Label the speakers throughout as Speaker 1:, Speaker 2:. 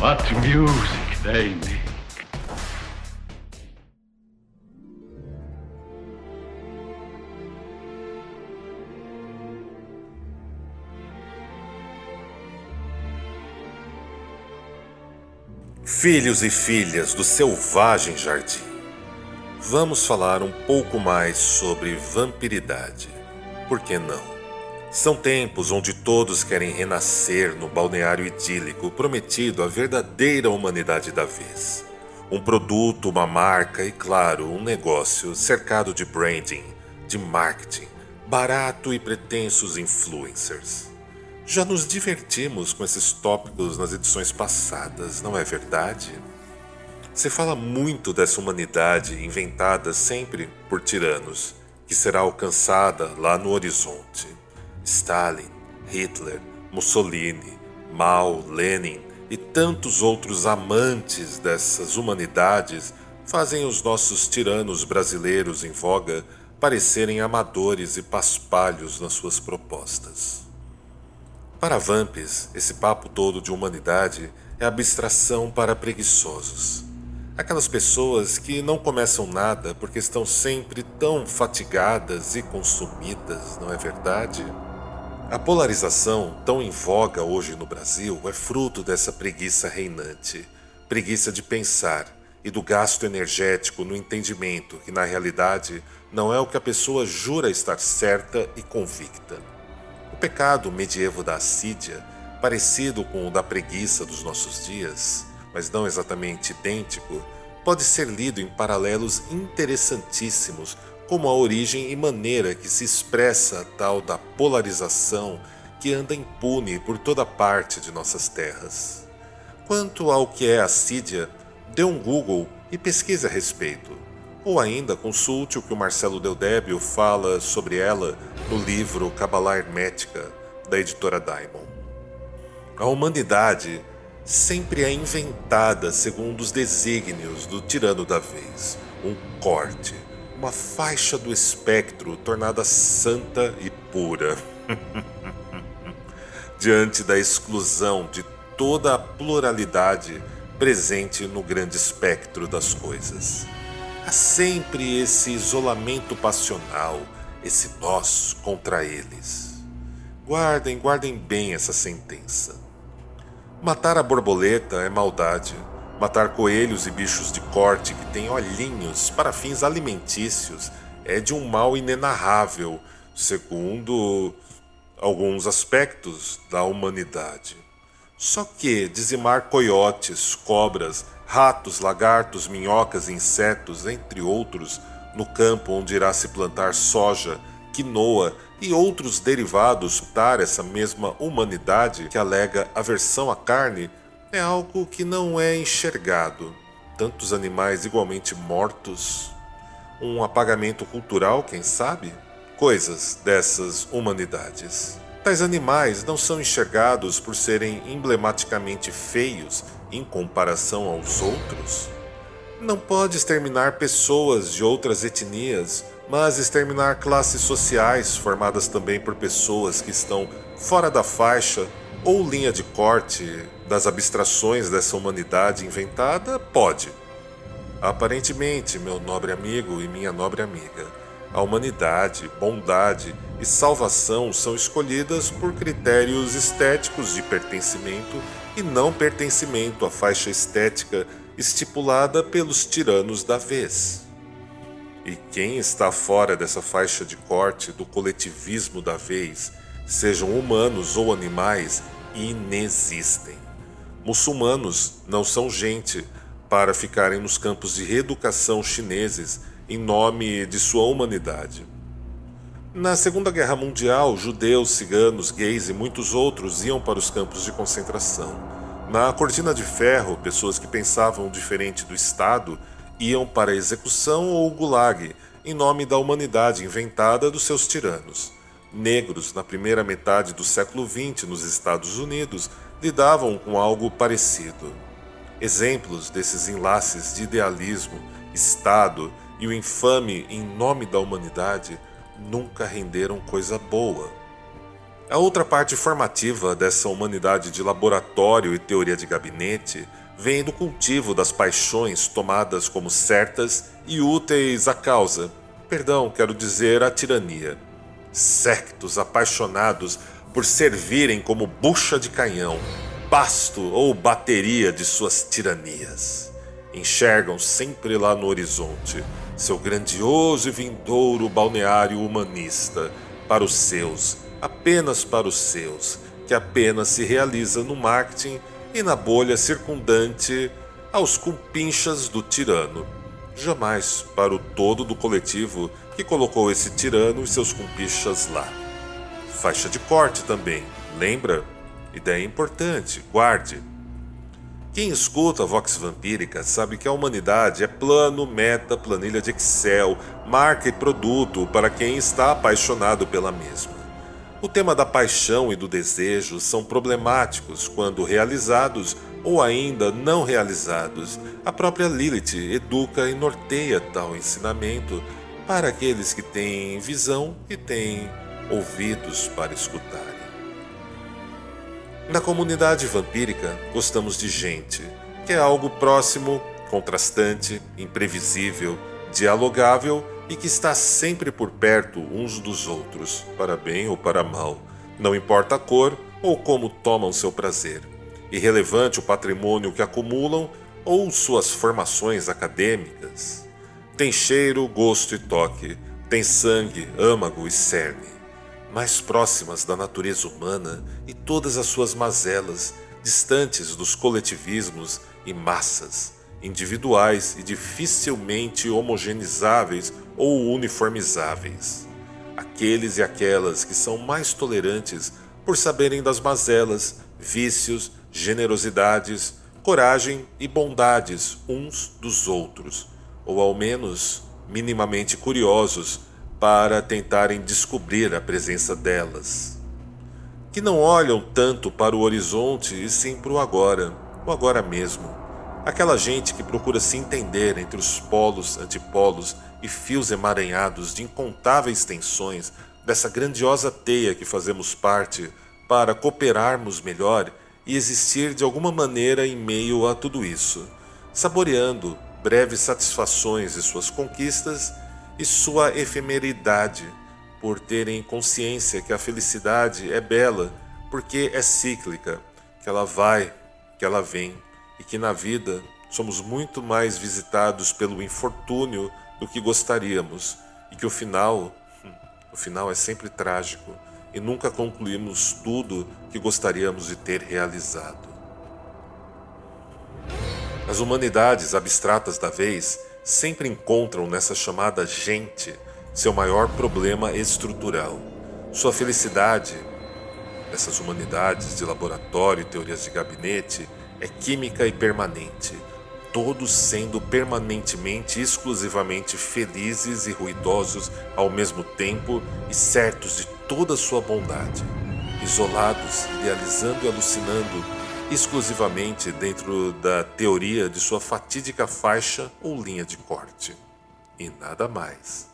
Speaker 1: What music they make.
Speaker 2: Filhos e filhas do selvagem jardim, vamos falar um pouco mais sobre vampiridade. Por que não? São tempos onde todos querem renascer no balneário idílico prometido à verdadeira humanidade da vez. Um produto, uma marca e, claro, um negócio cercado de branding, de marketing, barato e pretensos influencers. Já nos divertimos com esses tópicos nas edições passadas, não é verdade? Se fala muito dessa humanidade inventada sempre por tiranos, que será alcançada lá no horizonte. Stalin, Hitler, Mussolini, Mao, Lenin e tantos outros amantes dessas humanidades fazem os nossos tiranos brasileiros em voga parecerem amadores e paspalhos nas suas propostas. Para Vampes, esse papo todo de humanidade é abstração para preguiçosos. Aquelas pessoas que não começam nada porque estão sempre tão fatigadas e consumidas, não é verdade? A polarização, tão em voga hoje no Brasil, é fruto dessa preguiça reinante preguiça de pensar e do gasto energético no entendimento que, na realidade, não é o que a pessoa jura estar certa e convicta. O pecado medievo da assídia, parecido com o da preguiça dos nossos dias, mas não exatamente idêntico, pode ser lido em paralelos interessantíssimos como a origem e maneira que se expressa a tal da polarização que anda impune por toda parte de nossas terras. Quanto ao que é assídia, dê um Google e pesquise a respeito, ou ainda consulte o que o Marcelo Deldébio fala sobre ela no livro Cabala Hermética, da editora Diamond. A humanidade sempre é inventada segundo os desígnios do tirano da vez, um corte uma faixa do espectro tornada santa e pura. Diante da exclusão de toda a pluralidade presente no grande espectro das coisas. Há sempre esse isolamento passional, esse nós contra eles. Guardem, guardem bem essa sentença. Matar a borboleta é maldade Matar coelhos e bichos de corte que têm olhinhos para fins alimentícios é de um mal inenarrável, segundo alguns aspectos da humanidade. Só que dizimar coiotes, cobras, ratos, lagartos, minhocas insetos, entre outros, no campo onde irá se plantar soja, quinoa e outros derivados para essa mesma humanidade que alega aversão à carne é algo que não é enxergado. Tantos animais igualmente mortos, um apagamento cultural, quem sabe? Coisas dessas humanidades. Tais animais não são enxergados por serem emblematicamente feios em comparação aos outros? Não pode exterminar pessoas de outras etnias, mas exterminar classes sociais formadas também por pessoas que estão fora da faixa ou linha de corte das abstrações dessa humanidade inventada? Pode. Aparentemente, meu nobre amigo e minha nobre amiga, a humanidade, bondade e salvação são escolhidas por critérios estéticos de pertencimento e não pertencimento à faixa estética estipulada pelos tiranos da vez. E quem está fora dessa faixa de corte do coletivismo da vez sejam humanos ou animais, inexistem. Muçulmanos não são gente para ficarem nos campos de reeducação chineses em nome de sua humanidade. Na Segunda Guerra Mundial, judeus, ciganos, gays e muitos outros iam para os campos de concentração. Na cortina de ferro, pessoas que pensavam diferente do Estado iam para a execução ou gulag em nome da humanidade inventada dos seus tiranos. Negros, na primeira metade do século XX nos Estados Unidos, lidavam com algo parecido. Exemplos desses enlaces de idealismo, Estado e o infame em nome da humanidade nunca renderam coisa boa. A outra parte formativa dessa humanidade de laboratório e teoria de gabinete vem do cultivo das paixões tomadas como certas e úteis à causa, perdão, quero dizer, à tirania. Sectos apaixonados por servirem como bucha de canhão, basto ou bateria de suas tiranias. Enxergam sempre lá no horizonte seu grandioso e vindouro balneário humanista para os seus, apenas para os seus, que apenas se realiza no marketing e na bolha circundante aos compinchas do tirano, jamais para o todo do coletivo que colocou esse tirano e seus compinchas lá. Faixa de corte também, lembra? Ideia importante, guarde. Quem escuta a Vox Vampírica sabe que a humanidade é plano, meta, planilha de Excel, marca e produto para quem está apaixonado pela mesma. O tema da paixão e do desejo são problemáticos quando realizados ou ainda não realizados. A própria Lilith educa e norteia tal ensinamento para aqueles que têm visão e têm ouvidos para escutarem. Na comunidade vampírica, gostamos de gente, que é algo próximo, contrastante, imprevisível, dialogável e que está sempre por perto uns dos outros, para bem ou para mal, não importa a cor ou como tomam seu prazer. Irrelevante o patrimônio que acumulam ou suas formações acadêmicas. Tem cheiro, gosto e toque, tem sangue, âmago e cerne. Mais próximas da natureza humana e todas as suas mazelas, distantes dos coletivismos e massas, individuais e dificilmente homogeneizáveis ou uniformizáveis. Aqueles e aquelas que são mais tolerantes por saberem das mazelas, vícios, generosidades, coragem e bondades uns dos outros, ou ao menos minimamente curiosos para tentarem descobrir a presença delas. Que não olham tanto para o horizonte e sim para o agora, o agora mesmo. Aquela gente que procura se entender entre os polos, antipolos e fios emaranhados de incontáveis tensões dessa grandiosa teia que fazemos parte para cooperarmos melhor e existir de alguma maneira em meio a tudo isso, saboreando breves satisfações de suas conquistas e sua efemeridade, por terem consciência que a felicidade é bela porque é cíclica, que ela vai, que ela vem e que na vida somos muito mais visitados pelo infortúnio do que gostaríamos e que o final, o final é sempre trágico e nunca concluímos tudo que gostaríamos de ter realizado. As humanidades abstratas da vez sempre encontram nessa chamada gente seu maior problema estrutural. Sua felicidade, essas humanidades de laboratório e teorias de gabinete, é química e permanente todos sendo permanentemente exclusivamente felizes e ruidosos ao mesmo tempo e certos de toda sua bondade, isolados, idealizando e alucinando exclusivamente dentro da teoria de sua fatídica faixa ou linha de corte. E nada mais.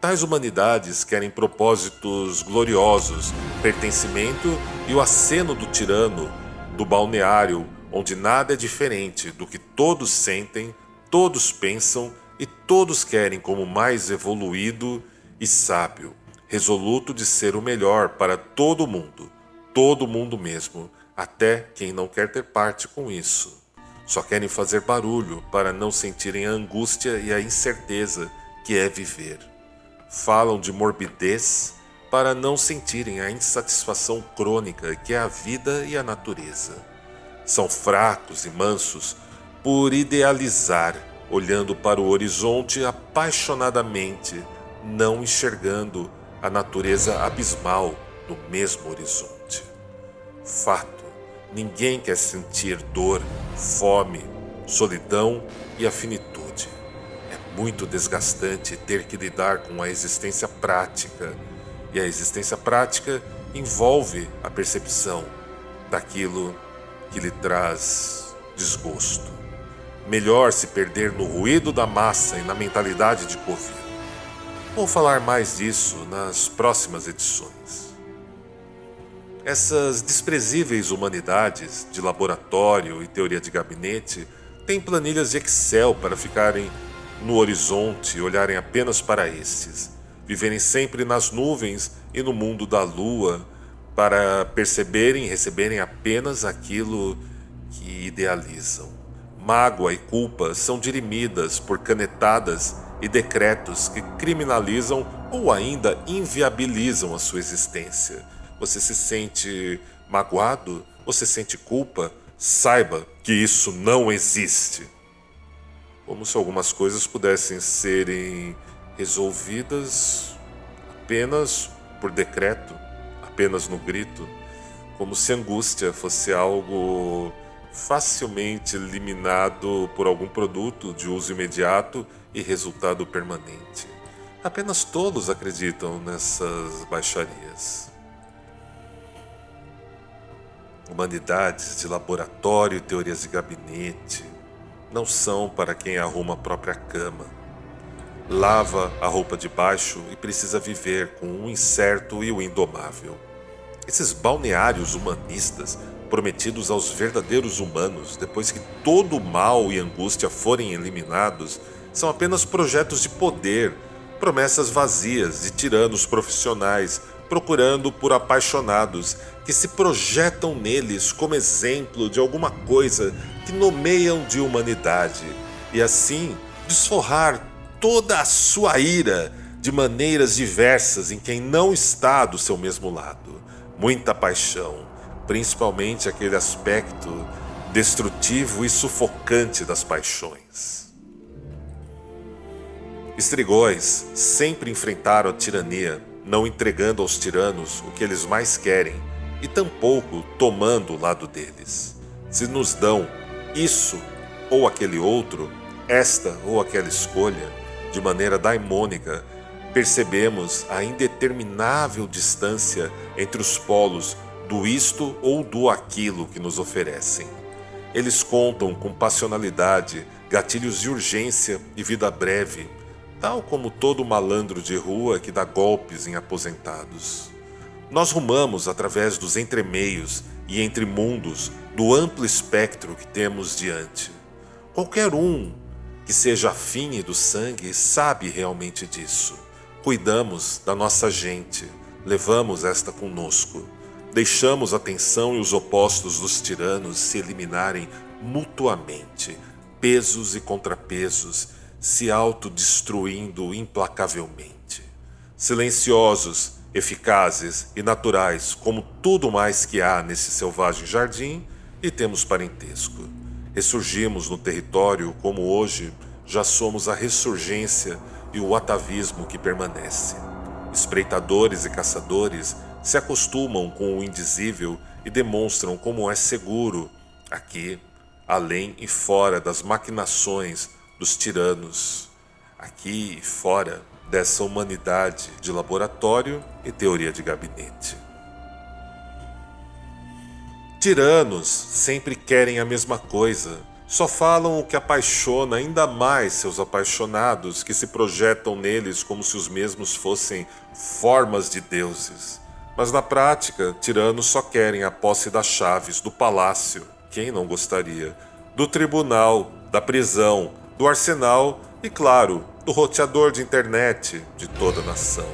Speaker 2: Tais humanidades querem propósitos gloriosos, pertencimento e o aceno do tirano, do balneário onde nada é diferente do que todos sentem, todos pensam e todos querem como mais evoluído e sábio, resoluto de ser o melhor para todo mundo, todo mundo mesmo, até quem não quer ter parte com isso. Só querem fazer barulho para não sentirem a angústia e a incerteza que é viver. Falam de morbidez para não sentirem a insatisfação crônica que é a vida e a natureza são fracos e mansos por idealizar, olhando para o horizonte apaixonadamente, não enxergando a natureza abismal do mesmo horizonte. Fato, Ninguém quer sentir dor, fome, solidão e a finitude. É muito desgastante ter que lidar com a existência prática, e a existência prática envolve a percepção daquilo que lhe traz desgosto. Melhor se perder no ruído da massa e na mentalidade de covil. Vou falar mais disso nas próximas edições. Essas desprezíveis humanidades de laboratório e teoria de gabinete têm planilhas de Excel para ficarem no horizonte e olharem apenas para estes, viverem sempre nas nuvens e no mundo da lua, para perceberem e receberem apenas aquilo que idealizam. Mágoa e culpa são dirimidas por canetadas e decretos que criminalizam ou ainda inviabilizam a sua existência você se sente magoado, você sente culpa, saiba que isso não existe. Como se algumas coisas pudessem serem resolvidas apenas por decreto, apenas no grito, como se angústia fosse algo facilmente eliminado por algum produto de uso imediato e resultado permanente. Apenas tolos acreditam nessas baixarias. Humanidades de laboratório e teorias de gabinete não são para quem arruma a própria cama. Lava a roupa de baixo e precisa viver com o incerto e o indomável. Esses balneários humanistas prometidos aos verdadeiros humanos depois que todo o mal e angústia forem eliminados são apenas projetos de poder, promessas vazias de tiranos profissionais procurando por apaixonados que se projetam neles como exemplo de alguma coisa que nomeiam de humanidade e assim desforrar toda a sua ira de maneiras diversas em quem não está do seu mesmo lado. Muita paixão, principalmente aquele aspecto destrutivo e sufocante das paixões. Estrigóis sempre enfrentaram a tirania não entregando aos tiranos o que eles mais querem e tampouco tomando o lado deles. Se nos dão isso ou aquele outro, esta ou aquela escolha, de maneira daimônica, percebemos a indeterminável distância entre os polos do isto ou do aquilo que nos oferecem. Eles contam com passionalidade, gatilhos de urgência e vida breve, tal como todo malandro de rua que dá golpes em aposentados. Nós rumamos através dos entremeios e entre mundos do amplo espectro que temos diante. Qualquer um que seja afine do sangue sabe realmente disso. Cuidamos da nossa gente, levamos esta conosco. Deixamos a tensão e os opostos dos tiranos se eliminarem mutuamente, pesos e contrapesos, se autodestruindo implacavelmente. Silenciosos, eficazes e naturais, como tudo mais que há nesse selvagem jardim, e temos parentesco. Ressurgimos no território como hoje já somos a ressurgência e o atavismo que permanece. Espreitadores e caçadores se acostumam com o indizível e demonstram como é seguro aqui, além e fora das maquinações dos tiranos, aqui e fora dessa humanidade de laboratório e teoria de gabinete. Tiranos sempre querem a mesma coisa, só falam o que apaixona ainda mais seus apaixonados, que se projetam neles como se os mesmos fossem formas de deuses. Mas na prática, tiranos só querem a posse das chaves do palácio. Quem não gostaria? Do tribunal, da prisão, do arsenal e, claro, do roteador de internet de toda a nação.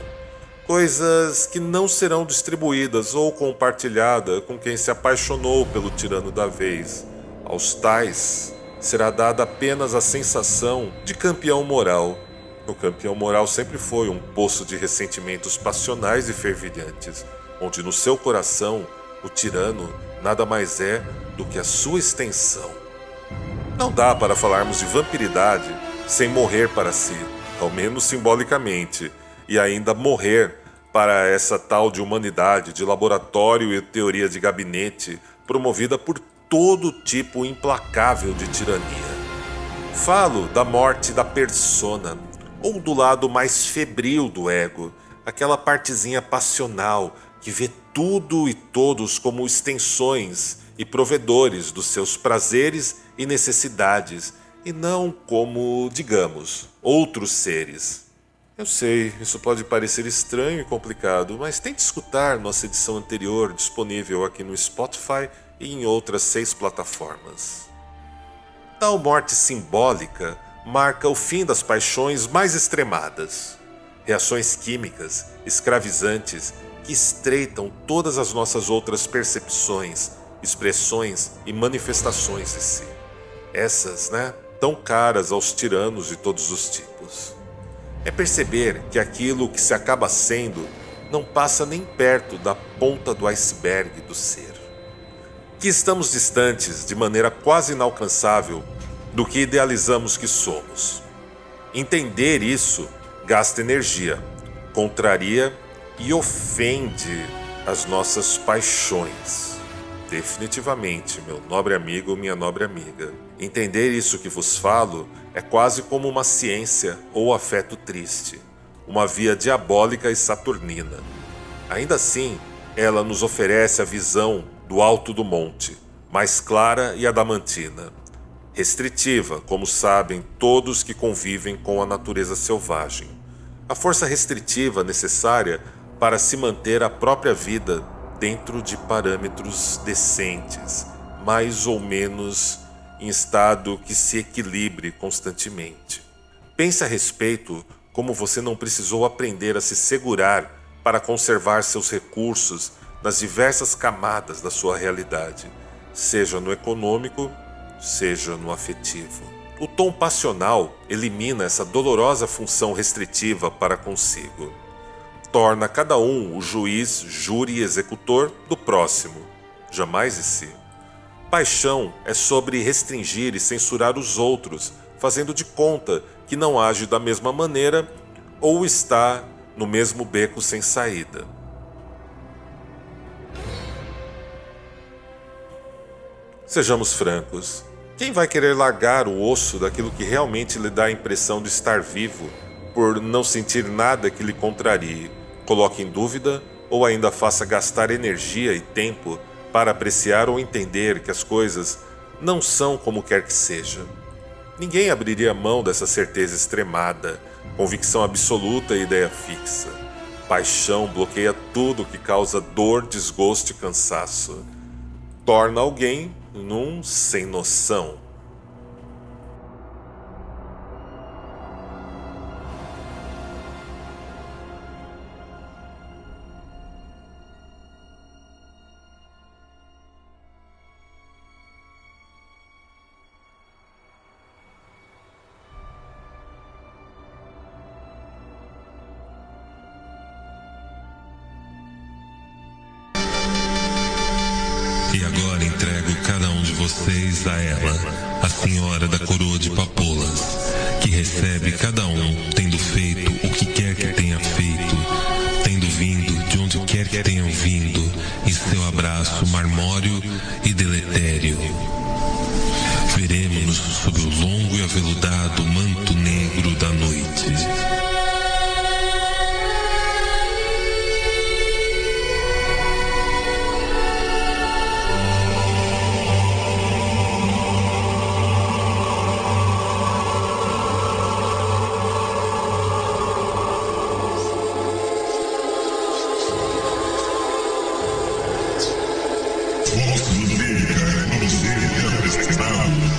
Speaker 2: Coisas que não serão distribuídas ou compartilhadas com quem se apaixonou pelo tirano da vez. Aos tais será dada apenas a sensação de campeão moral. O campeão moral sempre foi um poço de ressentimentos passionais e fervilhantes, onde no seu coração o tirano nada mais é do que a sua extensão não dá para falarmos de vampiridade sem morrer para si, ao menos simbolicamente, e ainda morrer para essa tal de humanidade de laboratório e teoria de gabinete promovida por todo tipo implacável de tirania. Falo da morte da persona, ou do lado mais febril do ego, aquela partezinha passional que vê tudo e todos como extensões e provedores dos seus prazeres e necessidades, e não como, digamos, outros seres. Eu sei, isso pode parecer estranho e complicado, mas tente escutar nossa edição anterior disponível aqui no Spotify e em outras seis plataformas. Tal morte simbólica marca o fim das paixões mais extremadas, reações químicas escravizantes que estreitam todas as nossas outras percepções, expressões e manifestações de si. Essas, né, tão caras aos tiranos de todos os tipos é perceber que aquilo que se acaba sendo não passa nem perto da ponta do iceberg do ser. Que estamos distantes, de maneira quase inalcançável, do que idealizamos que somos. Entender isso gasta energia, contraria e ofende as nossas paixões. Definitivamente, meu nobre amigo, minha nobre amiga. Entender isso que vos falo é quase como uma ciência ou afeto triste, uma via diabólica e saturnina. Ainda assim, ela nos oferece a visão do alto do monte, mais clara e adamantina, restritiva, como sabem todos que convivem com a natureza selvagem. A força restritiva necessária para se manter a própria vida dentro de parâmetros decentes, mais ou menos em estado que se equilibre constantemente. Pense a respeito como você não precisou aprender a se segurar para conservar seus recursos nas diversas camadas da sua realidade, seja no econômico, seja no afetivo. O tom passional elimina essa dolorosa função restritiva para consigo. Torna cada um o juiz, júri e executor do próximo, jamais de si. Paixão é sobre restringir e censurar os outros, fazendo de conta que não age da mesma maneira ou está no mesmo beco sem saída. Sejamos francos. Quem vai querer largar o osso daquilo que realmente lhe dá a impressão de estar vivo por não sentir nada que lhe contrarie, coloque em dúvida ou ainda faça gastar energia e tempo para apreciar ou entender que as coisas não são como quer que seja. Ninguém abriria mão dessa certeza extremada, convicção absoluta e ideia fixa. Paixão bloqueia tudo que causa dor, desgosto e cansaço. Torna alguém num sem noção.
Speaker 3: A ela, a senhora da coroa de papoulas, que recebe cada um tendo feito o que quer que tenha feito, tendo vindo de onde quer que tenham vindo, em seu abraço marmório e deletério. Veremos-nos sob o longo e aveludado manto negro da noite.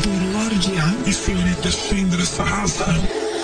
Speaker 4: Por Lorde e senhorita Sindra Sahasra.